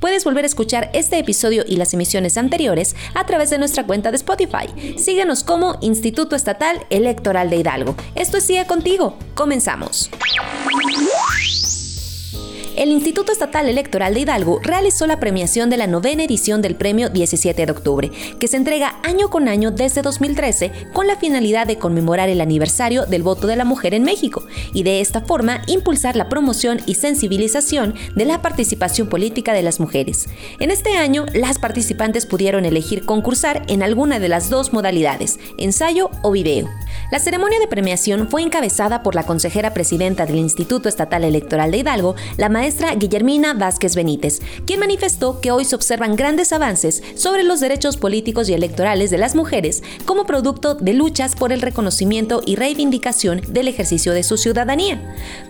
Puedes volver a escuchar este episodio y las emisiones anteriores a través de nuestra cuenta de Spotify. Síguenos como Instituto Estatal Electoral de Hidalgo. Esto es Sigue Contigo. Comenzamos el Instituto Estatal Electoral de Hidalgo realizó la premiación de la novena edición del premio 17 de octubre, que se entrega año con año desde 2013 con la finalidad de conmemorar el aniversario del voto de la mujer en México y de esta forma impulsar la promoción y sensibilización de la participación política de las mujeres. En este año, las participantes pudieron elegir concursar en alguna de las dos modalidades, ensayo o video. La ceremonia de premiación fue encabezada por la consejera presidenta del Instituto Estatal Electoral de Hidalgo, la maestra Guillermina Vázquez Benítez, quien manifestó que hoy se observan grandes avances sobre los derechos políticos y electorales de las mujeres como producto de luchas por el reconocimiento y reivindicación del ejercicio de su ciudadanía.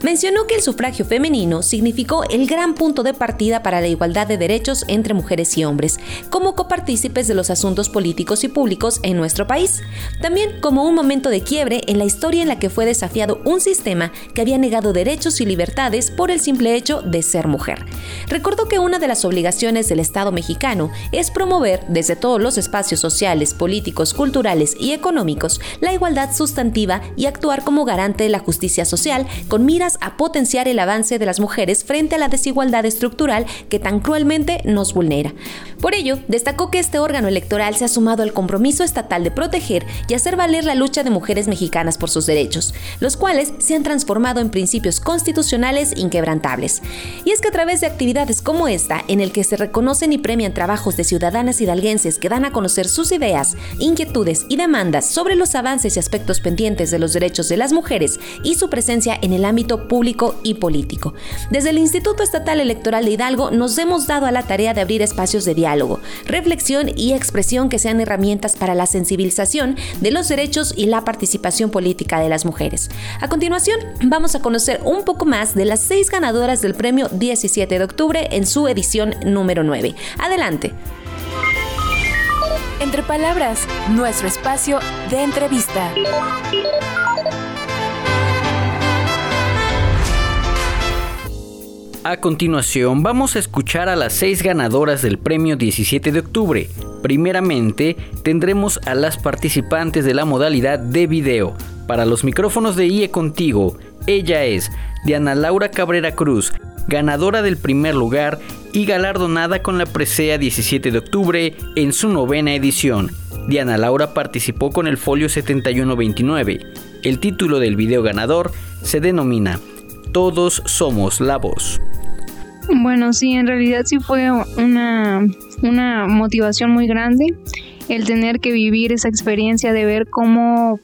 Mencionó que el sufragio femenino significó el gran punto de partida para la igualdad de derechos entre mujeres y hombres, como copartícipes de los asuntos políticos y públicos en nuestro país, también como un momento de quiebre en la historia en la que fue desafiado un sistema que había negado derechos y libertades por el simple hecho de ser mujer. Recordó que una de las obligaciones del Estado mexicano es promover desde todos los espacios sociales, políticos, culturales y económicos la igualdad sustantiva y actuar como garante de la justicia social con miras a potenciar el avance de las mujeres frente a la desigualdad estructural que tan cruelmente nos vulnera. Por ello, destacó que este órgano electoral se ha sumado al compromiso estatal de proteger y hacer valer la lucha de mujeres mexicanas por sus derechos, los cuales se han transformado en principios constitucionales inquebrantables. Y es que a través de actividades como esta, en el que se reconocen y premian trabajos de ciudadanas hidalguenses que dan a conocer sus ideas, inquietudes y demandas sobre los avances y aspectos pendientes de los derechos de las mujeres y su presencia en el ámbito público y político. Desde el Instituto Estatal Electoral de Hidalgo nos hemos dado a la tarea de abrir espacios de diálogo, reflexión y expresión que sean herramientas para la sensibilización de los derechos y la participación política de las mujeres. A continuación, vamos a conocer un poco más de las seis ganadoras del premio 17 de octubre en su edición número 9. Adelante. Entre palabras, nuestro espacio de entrevista. A continuación vamos a escuchar a las seis ganadoras del premio 17 de octubre. Primeramente tendremos a las participantes de la modalidad de video. Para los micrófonos de IE Contigo, ella es Diana Laura Cabrera Cruz, ganadora del primer lugar y galardonada con la presea 17 de octubre en su novena edición. Diana Laura participó con el folio 7129. El título del video ganador se denomina Todos somos la voz. Bueno, sí, en realidad sí fue una, una motivación muy grande el tener que vivir esa experiencia de ver cómo,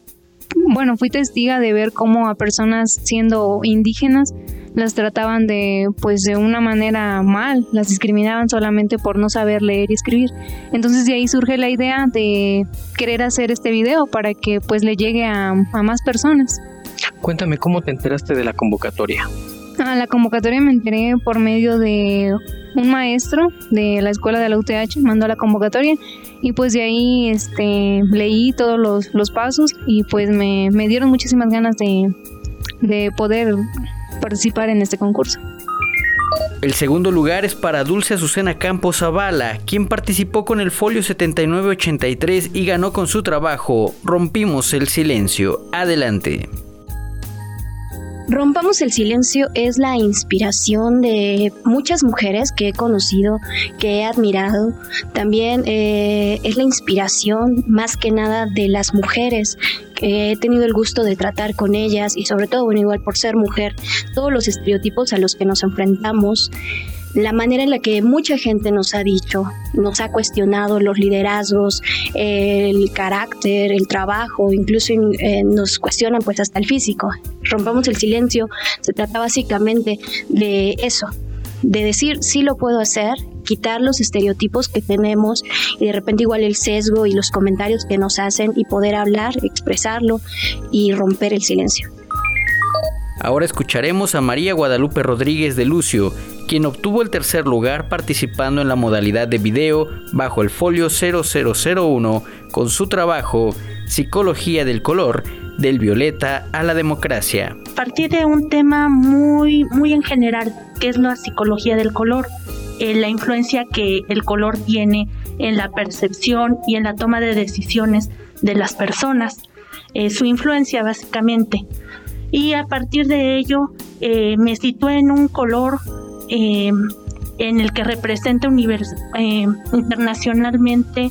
bueno, fui testiga de ver cómo a personas siendo indígenas las trataban de pues de una manera mal, las discriminaban solamente por no saber leer y escribir. Entonces de ahí surge la idea de querer hacer este video para que pues le llegue a, a más personas. Cuéntame cómo te enteraste de la convocatoria. La convocatoria me enteré por medio de un maestro de la escuela de la UTH, mandó la convocatoria y pues de ahí este, leí todos los, pasos y pues me, dieron muchísimas ganas de, de poder participar en este concurso. El segundo lugar es para Dulce Azucena Campos Zavala, quien participó con el folio 7983 y ganó con su trabajo Rompimos el silencio. Adelante. Rompamos el silencio es la inspiración de muchas mujeres que he conocido, que he admirado. También eh, es la inspiración más que nada de las mujeres que he tenido el gusto de tratar con ellas y sobre todo, bueno, igual por ser mujer, todos los estereotipos a los que nos enfrentamos la manera en la que mucha gente nos ha dicho, nos ha cuestionado los liderazgos, el carácter, el trabajo, incluso nos cuestionan pues hasta el físico. Rompamos el silencio, se trata básicamente de eso, de decir sí lo puedo hacer, quitar los estereotipos que tenemos y de repente igual el sesgo y los comentarios que nos hacen y poder hablar, expresarlo y romper el silencio. Ahora escucharemos a María Guadalupe Rodríguez de Lucio, quien obtuvo el tercer lugar participando en la modalidad de video bajo el folio 0001 con su trabajo Psicología del color, del violeta a la democracia. A partir de un tema muy, muy en general, que es la psicología del color, eh, la influencia que el color tiene en la percepción y en la toma de decisiones de las personas, eh, su influencia básicamente. Y a partir de ello eh, me situé en un color eh, en el que representa eh, internacionalmente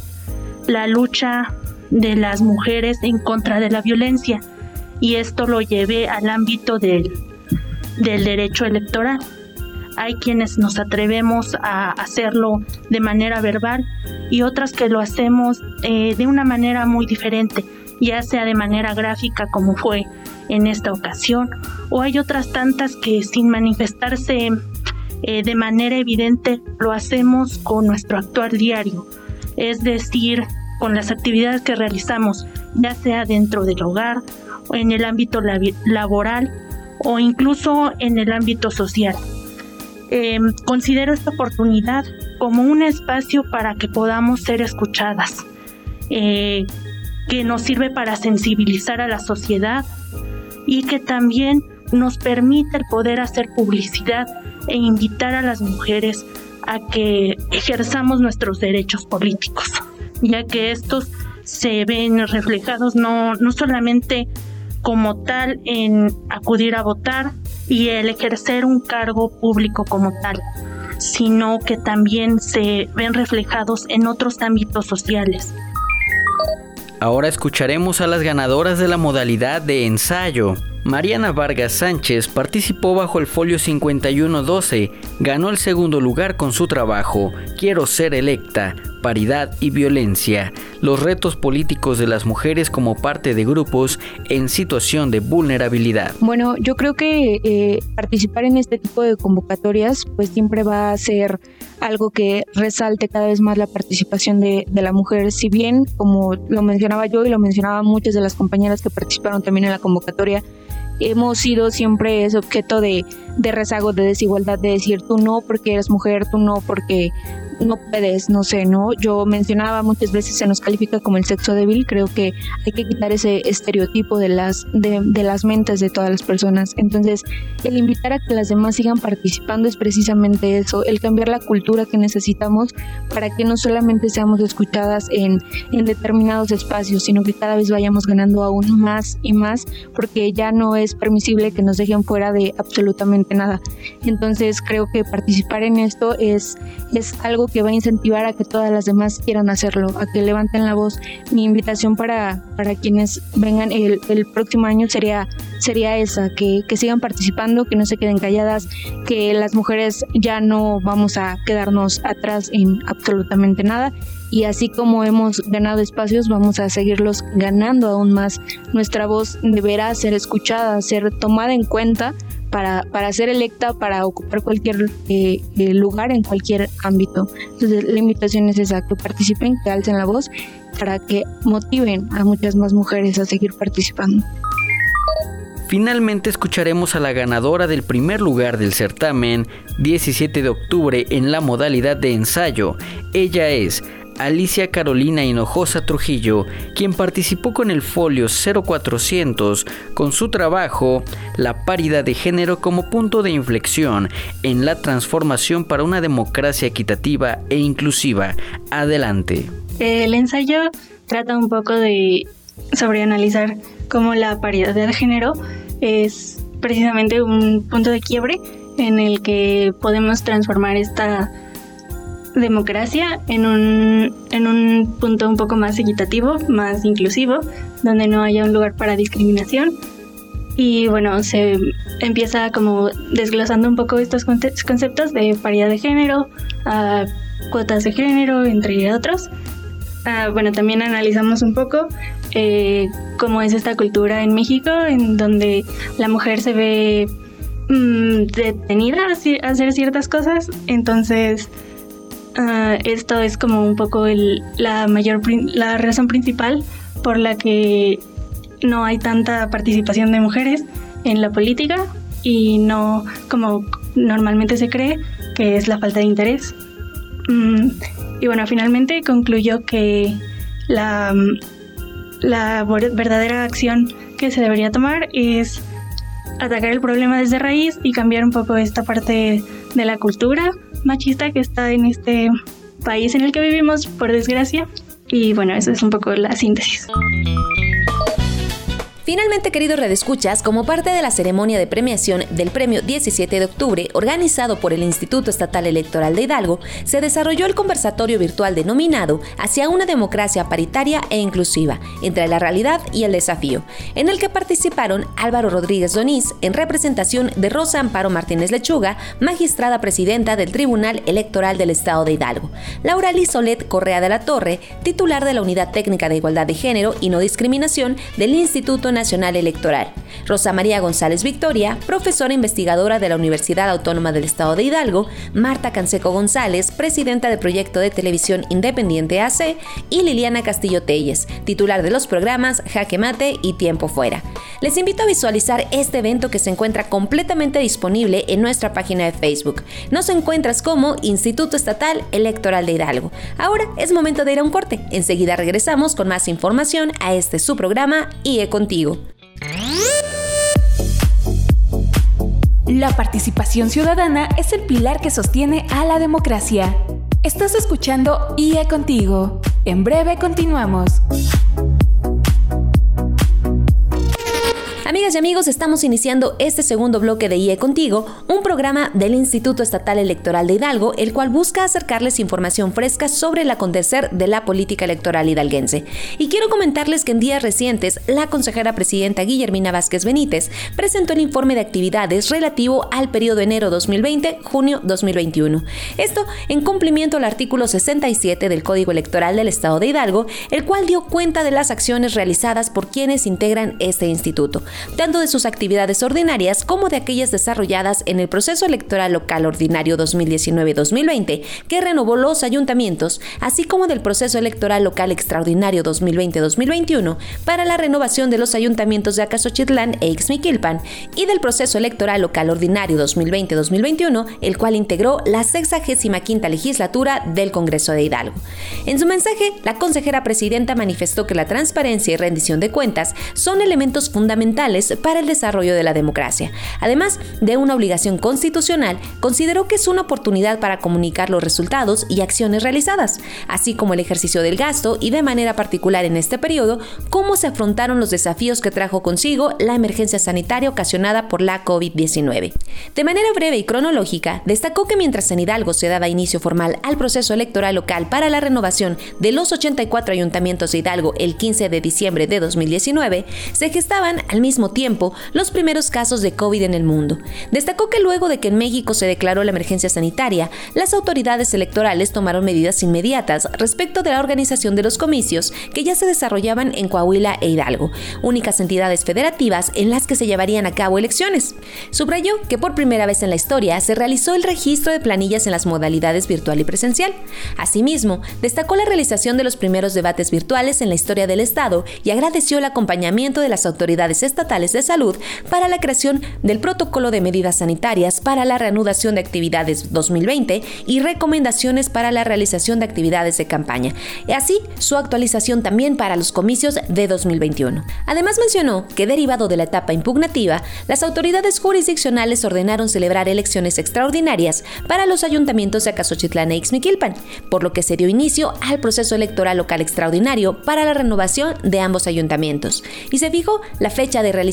la lucha de las mujeres en contra de la violencia y esto lo llevé al ámbito del, del derecho electoral. Hay quienes nos atrevemos a hacerlo de manera verbal y otras que lo hacemos eh, de una manera muy diferente, ya sea de manera gráfica como fue en esta ocasión, o hay otras tantas que sin manifestarse eh, de manera evidente lo hacemos con nuestro actuar diario, es decir, con las actividades que realizamos, ya sea dentro del hogar, o en el ámbito laboral o incluso en el ámbito social. Em, considero esta oportunidad como un espacio para que podamos ser escuchadas, eh, que nos sirve para sensibilizar a la sociedad y que también nos permite el poder hacer publicidad e invitar a las mujeres a que ejerzamos nuestros derechos políticos, ya que estos se ven reflejados no, no solamente como tal en acudir a votar y el ejercer un cargo público como tal, sino que también se ven reflejados en otros ámbitos sociales. Ahora escucharemos a las ganadoras de la modalidad de ensayo. Mariana Vargas Sánchez participó bajo el folio 5112, ganó el segundo lugar con su trabajo Quiero ser electa, paridad y violencia, los retos políticos de las mujeres como parte de grupos en situación de vulnerabilidad. Bueno, yo creo que eh, participar en este tipo de convocatorias pues siempre va a ser algo que resalte cada vez más la participación de, de la mujer, si bien como lo mencionaba yo y lo mencionaban muchas de las compañeras que participaron también en la convocatoria, hemos sido siempre objeto de, de rezago, de desigualdad, de decir tú no porque eres mujer, tú no porque no puedes, no sé, ¿no? Yo mencionaba muchas veces se nos califica como el sexo débil, creo que hay que quitar ese estereotipo de las, de, de las mentes de todas las personas. Entonces, el invitar a que las demás sigan participando es precisamente eso, el cambiar la cultura que necesitamos para que no solamente seamos escuchadas en, en determinados espacios, sino que cada vez vayamos ganando aún más y más, porque ya no es permisible que nos dejen fuera de absolutamente nada. Entonces, creo que participar en esto es, es algo que va a incentivar a que todas las demás quieran hacerlo, a que levanten la voz. Mi invitación para, para quienes vengan el, el próximo año sería, sería esa, que, que sigan participando, que no se queden calladas, que las mujeres ya no vamos a quedarnos atrás en absolutamente nada y así como hemos ganado espacios, vamos a seguirlos ganando aún más. Nuestra voz deberá ser escuchada, ser tomada en cuenta para, para ser electa, para ocupar cualquier eh, eh, lugar en cualquier ámbito. Entonces la invitación es esa, que participen, que alcen la voz para que motiven a muchas más mujeres a seguir participando. Finalmente escucharemos a la ganadora del primer lugar del certamen 17 de octubre en la modalidad de ensayo. Ella es Alicia Carolina Hinojosa Trujillo, quien participó con el folio 0400 con su trabajo La paridad de género como punto de inflexión en la transformación para una democracia equitativa e inclusiva. Adelante. El ensayo trata un poco de sobre analizar cómo la paridad de género es precisamente un punto de quiebre en el que podemos transformar esta democracia en un, en un punto un poco más equitativo, más inclusivo, donde no haya un lugar para discriminación. Y bueno, se empieza como desglosando un poco estos conceptos de paridad de género, cuotas de género, entre otros. Ah, bueno, también analizamos un poco eh, cómo es esta cultura en México, en donde la mujer se ve mm, detenida a, hacer ciertas cosas. Entonces, ah, esto es como un poco la mayor la razón principal por la que no hay tanta participación de mujeres en la política y no como normalmente se cree que es la falta de interés. Mm, y bueno, finalmente concluyó que la, la verdadera acción que se debería tomar es atacar el problema desde raíz y cambiar un poco esta parte de la cultura machista que está en este país en el que vivimos, por desgracia. Y bueno, eso es un poco la síntesis. Finalmente, queridos redescuchas, como parte de la ceremonia de premiación del Premio 17 de Octubre, organizado por el Instituto Estatal Electoral de Hidalgo, se desarrolló el conversatorio virtual denominado Hacia una democracia paritaria e inclusiva, entre la realidad y el desafío, en el que participaron Álvaro Rodríguez Donís en representación de Rosa Amparo Martínez Lechuga, magistrada presidenta del Tribunal Electoral del Estado de Hidalgo, Laura Lizolet Correa de la Torre, titular de la Unidad Técnica de Igualdad de Género y No Discriminación del Instituto Nacional Electoral. Rosa María González Victoria, profesora investigadora de la Universidad Autónoma del Estado de Hidalgo, Marta Canseco González, presidenta del proyecto de televisión independiente AC, y Liliana Castillo Telles, titular de los programas Jaque Mate y Tiempo Fuera. Les invito a visualizar este evento que se encuentra completamente disponible en nuestra página de Facebook. Nos encuentras como Instituto Estatal Electoral de Hidalgo. Ahora es momento de ir a un corte. Enseguida regresamos con más información a este su programa IE Contigo. La participación ciudadana es el pilar que sostiene a la democracia. Estás escuchando IE Contigo. En breve continuamos. Amigas y amigos, estamos iniciando este segundo bloque de IE Contigo, un programa del Instituto Estatal Electoral de Hidalgo, el cual busca acercarles información fresca sobre el acontecer de la política electoral hidalguense. Y quiero comentarles que en días recientes, la consejera presidenta Guillermina Vázquez Benítez presentó el informe de actividades relativo al periodo enero 2020-junio 2021. Esto en cumplimiento al artículo 67 del Código Electoral del Estado de Hidalgo, el cual dio cuenta de las acciones realizadas por quienes integran este instituto tanto de sus actividades ordinarias como de aquellas desarrolladas en el proceso electoral local ordinario 2019-2020, que renovó los ayuntamientos, así como del proceso electoral local extraordinario 2020-2021 para la renovación de los ayuntamientos de Acasochitlán e Ixmiquilpan, y del proceso electoral local ordinario 2020-2021, el cual integró la 65 legislatura del Congreso de Hidalgo. En su mensaje, la consejera presidenta manifestó que la transparencia y rendición de cuentas son elementos fundamentales para el desarrollo de la democracia. Además de una obligación constitucional, consideró que es una oportunidad para comunicar los resultados y acciones realizadas, así como el ejercicio del gasto y de manera particular en este periodo, cómo se afrontaron los desafíos que trajo consigo la emergencia sanitaria ocasionada por la COVID-19. De manera breve y cronológica, destacó que mientras en Hidalgo se daba inicio formal al proceso electoral local para la renovación de los 84 ayuntamientos de Hidalgo el 15 de diciembre de 2019, se gestaban al mismo tiempo los primeros casos de COVID en el mundo. Destacó que luego de que en México se declaró la emergencia sanitaria, las autoridades electorales tomaron medidas inmediatas respecto de la organización de los comicios que ya se desarrollaban en Coahuila e Hidalgo, únicas entidades federativas en las que se llevarían a cabo elecciones. Subrayó que por primera vez en la historia se realizó el registro de planillas en las modalidades virtual y presencial. Asimismo, destacó la realización de los primeros debates virtuales en la historia del Estado y agradeció el acompañamiento de las autoridades estatales de salud para la creación del protocolo de medidas sanitarias para la reanudación de actividades 2020 y recomendaciones para la realización de actividades de campaña, y así su actualización también para los comicios de 2021. Además mencionó que derivado de la etapa impugnativa, las autoridades jurisdiccionales ordenaron celebrar elecciones extraordinarias para los ayuntamientos de Acasochitlán e Ixmiquilpan, por lo que se dio inicio al proceso electoral local extraordinario para la renovación de ambos ayuntamientos y se fijó la fecha de realización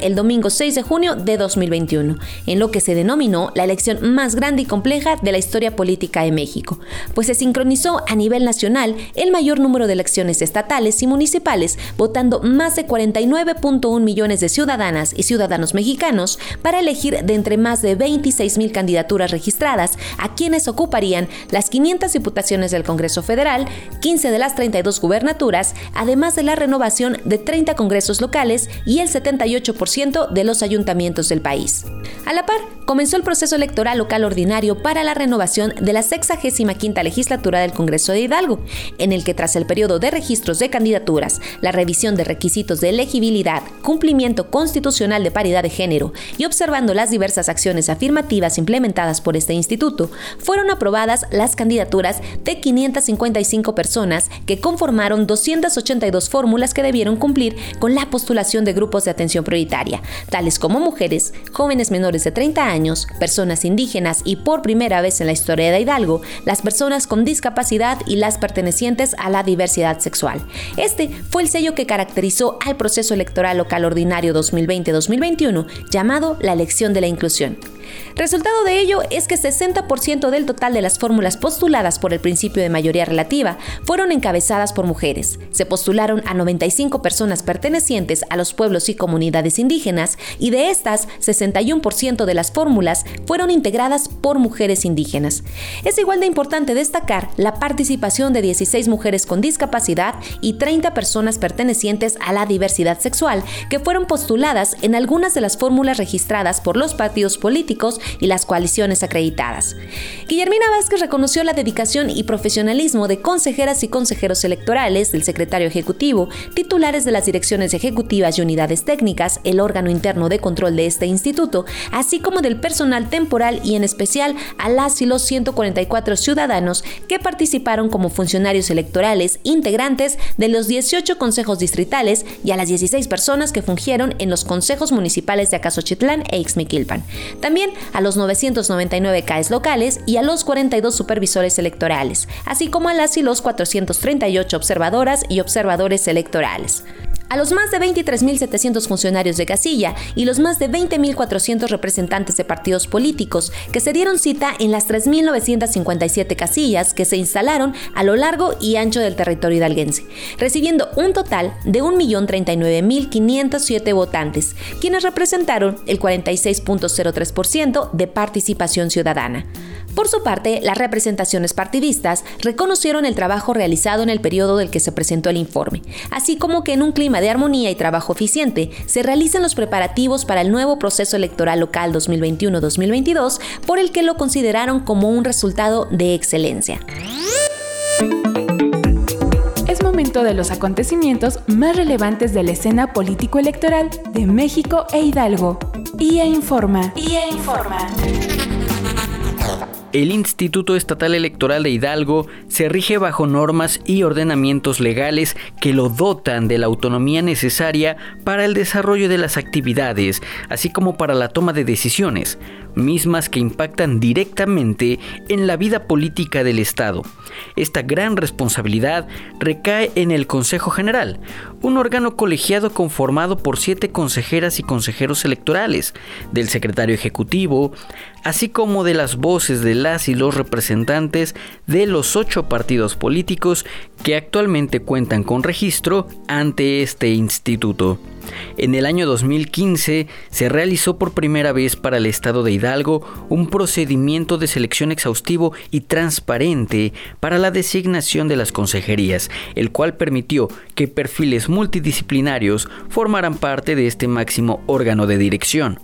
el domingo 6 de junio de 2021, en lo que se denominó la elección más grande y compleja de la historia política de México, pues se sincronizó a nivel nacional el mayor número de elecciones estatales y municipales, votando más de 49.1 millones de ciudadanas y ciudadanos mexicanos para elegir de entre más de 26 mil candidaturas registradas a quienes ocuparían las 500 diputaciones del Congreso Federal, 15 de las 32 gubernaturas, además de la renovación de 30 congresos locales y el 78% de los ayuntamientos del país. A la par, comenzó el proceso electoral local ordinario para la renovación de la 65 legislatura del Congreso de Hidalgo, en el que tras el periodo de registros de candidaturas, la revisión de requisitos de elegibilidad, cumplimiento constitucional de paridad de género y observando las diversas acciones afirmativas implementadas por este instituto, fueron aprobadas las candidaturas de 555 personas que conformaron 282 fórmulas que debieron cumplir con la postulación de grupos de atención prioritaria, tales como mujeres, jóvenes menores de 30 años, personas indígenas y por primera vez en la historia de Hidalgo, las personas con discapacidad y las pertenecientes a la diversidad sexual. Este fue el sello que caracterizó al proceso electoral local ordinario 2020-2021 llamado la elección de la inclusión. Resultado de ello es que 60% del total de las fórmulas postuladas por el principio de mayoría relativa fueron encabezadas por mujeres. Se postularon a 95 personas pertenecientes a los pueblos y comunidades indígenas y de estas, 61% de las fórmulas fueron integradas por mujeres indígenas. Es igual de importante destacar la participación de 16 mujeres con discapacidad y 30 personas pertenecientes a la diversidad sexual que fueron postuladas en algunas de las fórmulas registradas por los partidos políticos y las coaliciones acreditadas. Guillermina Vázquez reconoció la dedicación y profesionalismo de consejeras y consejeros electorales, del secretario ejecutivo, titulares de las direcciones ejecutivas y unidades técnicas, el órgano interno de control de este instituto, así como del personal temporal y en especial a las y los 144 ciudadanos que participaron como funcionarios electorales integrantes de los 18 consejos distritales y a las 16 personas que fungieron en los consejos municipales de Acasochitlán e Ixmiquilpan. También a los 999 CAES locales y a los 42 supervisores electorales, así como a las y los 438 observadoras y observadores electorales a los más de 23.700 funcionarios de casilla y los más de 20.400 representantes de partidos políticos que se dieron cita en las 3.957 casillas que se instalaron a lo largo y ancho del territorio hidalguense, recibiendo un total de 1.039.507 votantes, quienes representaron el 46.03% de participación ciudadana. Por su parte, las representaciones partidistas reconocieron el trabajo realizado en el periodo del que se presentó el informe, así como que en un clima de armonía y trabajo eficiente se realizan los preparativos para el nuevo proceso electoral local 2021-2022, por el que lo consideraron como un resultado de excelencia. Es momento de los acontecimientos más relevantes de la escena político-electoral de México e Hidalgo. IA Informa. IA Informa. El Instituto Estatal Electoral de Hidalgo se rige bajo normas y ordenamientos legales que lo dotan de la autonomía necesaria para el desarrollo de las actividades, así como para la toma de decisiones, mismas que impactan directamente en la vida política del Estado. Esta gran responsabilidad recae en el Consejo General, un órgano colegiado conformado por siete consejeras y consejeros electorales, del secretario ejecutivo, así como de las voces de las y los representantes de los ocho partidos políticos que actualmente cuentan con registro ante este instituto. En el año 2015 se realizó por primera vez para el estado de Hidalgo un procedimiento de selección exhaustivo y transparente para la designación de las consejerías, el cual permitió que perfiles multidisciplinarios formaran parte de este máximo órgano de dirección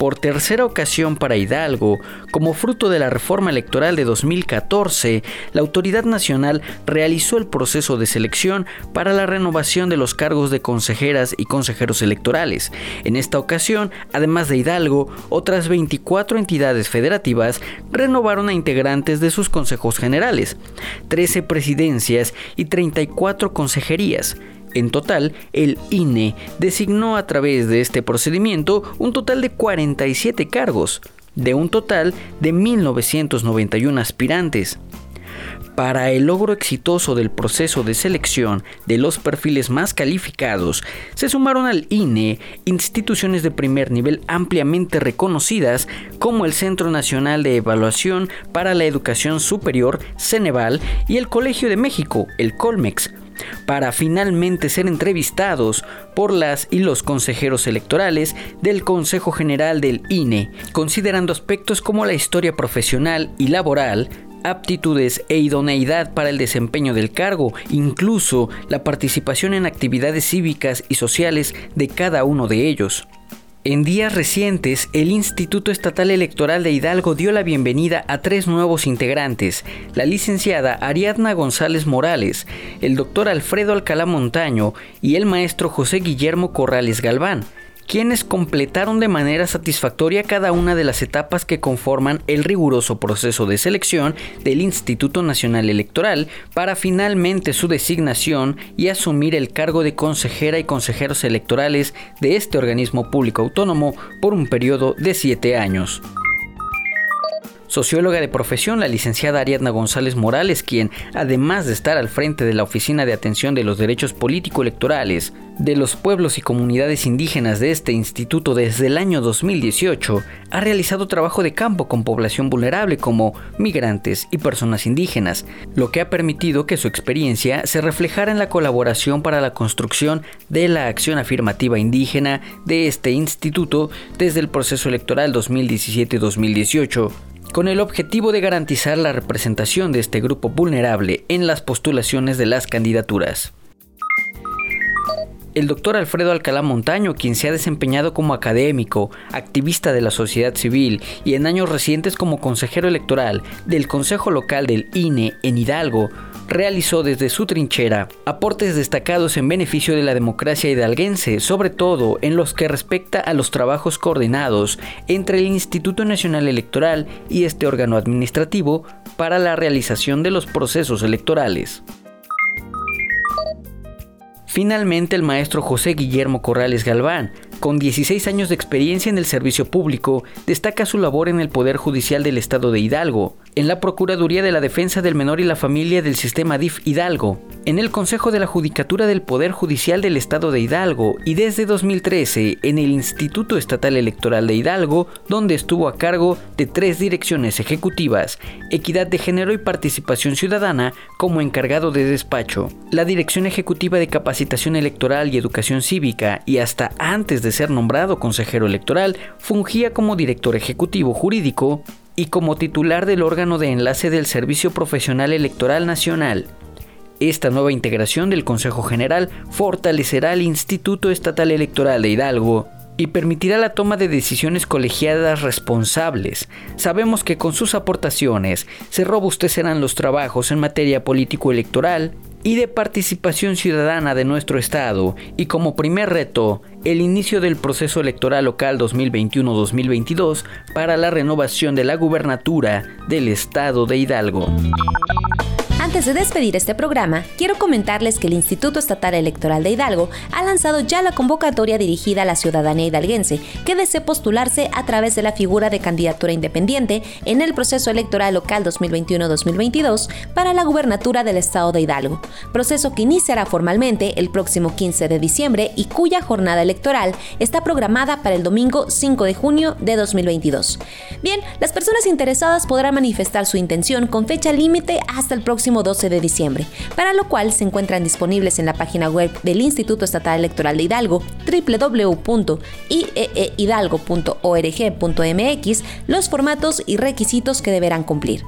por tercera ocasión para Hidalgo, como fruto de la reforma electoral de 2014, la Autoridad Nacional realizó el proceso de selección para la renovación de los cargos de consejeras y consejeros electorales. En esta ocasión, además de Hidalgo, otras 24 entidades federativas renovaron a integrantes de sus consejos generales, 13 presidencias y 34 consejerías. En total, el INE designó a través de este procedimiento un total de 47 cargos, de un total de 1.991 aspirantes. para el logro exitoso del proceso de selección de los perfiles más calificados, se sumaron al INE instituciones de primer nivel ampliamente reconocidas como el Centro Nacional de Evaluación para la Educación Superior, Ceneval, y el Colegio de México, el Colmex, para finalmente ser entrevistados por las y los consejeros electorales del Consejo General del INE, considerando aspectos como la historia profesional y laboral, aptitudes e idoneidad para el desempeño del cargo, incluso la participación en actividades cívicas y sociales de cada uno de ellos. En días recientes, el Instituto Estatal Electoral de Hidalgo dio la bienvenida a tres nuevos integrantes, la licenciada Ariadna González Morales, el doctor Alfredo Alcalá Montaño y el maestro José Guillermo Corrales Galván quienes completaron de manera satisfactoria cada una de las etapas que conforman el riguroso proceso de selección del Instituto Nacional Electoral para finalmente su designación y asumir el cargo de consejera y consejeros electorales de este organismo público autónomo por un periodo de siete años. Socióloga de profesión, la licenciada Ariadna González Morales, quien, además de estar al frente de la Oficina de Atención de los Derechos Político-Electorales de los pueblos y comunidades indígenas de este instituto desde el año 2018, ha realizado trabajo de campo con población vulnerable como migrantes y personas indígenas, lo que ha permitido que su experiencia se reflejara en la colaboración para la construcción de la acción afirmativa indígena de este instituto desde el proceso electoral 2017-2018 con el objetivo de garantizar la representación de este grupo vulnerable en las postulaciones de las candidaturas. El doctor Alfredo Alcalá Montaño, quien se ha desempeñado como académico, activista de la sociedad civil y en años recientes como consejero electoral del Consejo Local del INE en Hidalgo, realizó desde su trinchera aportes destacados en beneficio de la democracia hidalguense, sobre todo en los que respecta a los trabajos coordinados entre el Instituto Nacional Electoral y este órgano administrativo para la realización de los procesos electorales. Finalmente, el maestro José Guillermo Corrales Galván con 16 años de experiencia en el servicio público, destaca su labor en el Poder Judicial del Estado de Hidalgo, en la Procuraduría de la Defensa del Menor y la Familia del Sistema DIF Hidalgo, en el Consejo de la Judicatura del Poder Judicial del Estado de Hidalgo y desde 2013 en el Instituto Estatal Electoral de Hidalgo, donde estuvo a cargo de tres direcciones ejecutivas, Equidad de Género y Participación Ciudadana como encargado de despacho, la Dirección Ejecutiva de Capacitación Electoral y Educación Cívica y hasta antes de ser nombrado consejero electoral, fungía como director ejecutivo jurídico y como titular del órgano de enlace del Servicio Profesional Electoral Nacional. Esta nueva integración del Consejo General fortalecerá al Instituto Estatal Electoral de Hidalgo y permitirá la toma de decisiones colegiadas responsables. Sabemos que con sus aportaciones se robustecerán los trabajos en materia político-electoral, y de participación ciudadana de nuestro Estado y como primer reto el inicio del proceso electoral local 2021-2022 para la renovación de la gubernatura del Estado de Hidalgo. Antes de despedir este programa, quiero comentarles que el Instituto Estatal Electoral de Hidalgo ha lanzado ya la convocatoria dirigida a la ciudadanía hidalguense que desee postularse a través de la figura de candidatura independiente en el proceso electoral local 2021-2022 para la gubernatura del Estado de Hidalgo, proceso que iniciará formalmente el próximo 15 de diciembre y cuya jornada electoral está programada para el domingo 5 de junio de 2022. Bien, las personas interesadas podrán manifestar su intención con fecha límite hasta el próximo 12 de diciembre, para lo cual se encuentran disponibles en la página web del Instituto Estatal Electoral de Hidalgo, www.ieehidalgo.org.mx, los formatos y requisitos que deberán cumplir.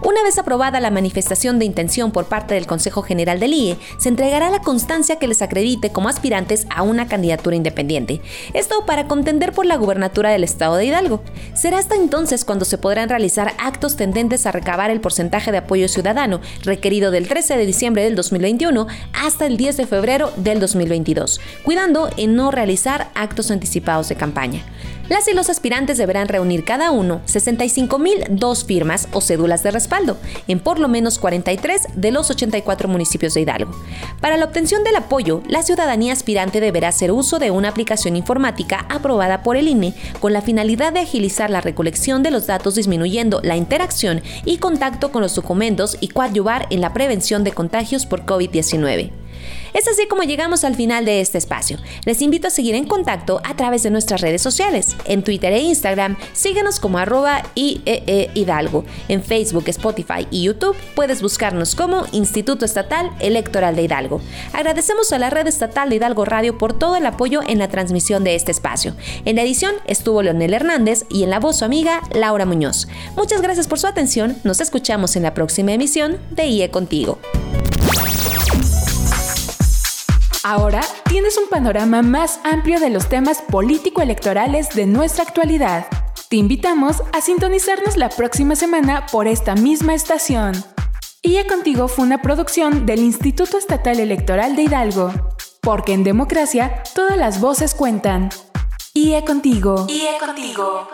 Una vez aprobada la manifestación de intención por parte del Consejo General del IE, se entregará la constancia que les acredite como aspirantes a una candidatura independiente. Esto para contender por la gubernatura del Estado de Hidalgo. Será hasta entonces cuando se podrán realizar actos tendentes a recabar el porcentaje de apoyo ciudadano requerido del 13 de diciembre del 2021 hasta el 10 de febrero del 2022, cuidando en no realizar actos anticipados de campaña. Las y los aspirantes deberán reunir cada uno 65.002 firmas o cédulas de respaldo en por lo menos 43 de los 84 municipios de Hidalgo. Para la obtención del apoyo, la ciudadanía aspirante deberá hacer uso de una aplicación informática aprobada por el INE con la finalidad de agilizar la recolección de los datos disminuyendo la interacción y contacto con los documentos y coadyuvar en la prevención de contagios por COVID-19. Es así como llegamos al final de este espacio. Les invito a seguir en contacto a través de nuestras redes sociales. En Twitter e Instagram, síguenos como arroba IEE Hidalgo. En Facebook, Spotify y YouTube puedes buscarnos como Instituto Estatal Electoral de Hidalgo. Agradecemos a la red estatal de Hidalgo Radio por todo el apoyo en la transmisión de este espacio. En la edición estuvo Leonel Hernández y en la voz su amiga Laura Muñoz. Muchas gracias por su atención. Nos escuchamos en la próxima emisión de IE Contigo. Ahora tienes un panorama más amplio de los temas político-electorales de nuestra actualidad. Te invitamos a sintonizarnos la próxima semana por esta misma estación. IE Contigo fue una producción del Instituto Estatal Electoral de Hidalgo. Porque en democracia todas las voces cuentan. IE Contigo. IE Contigo.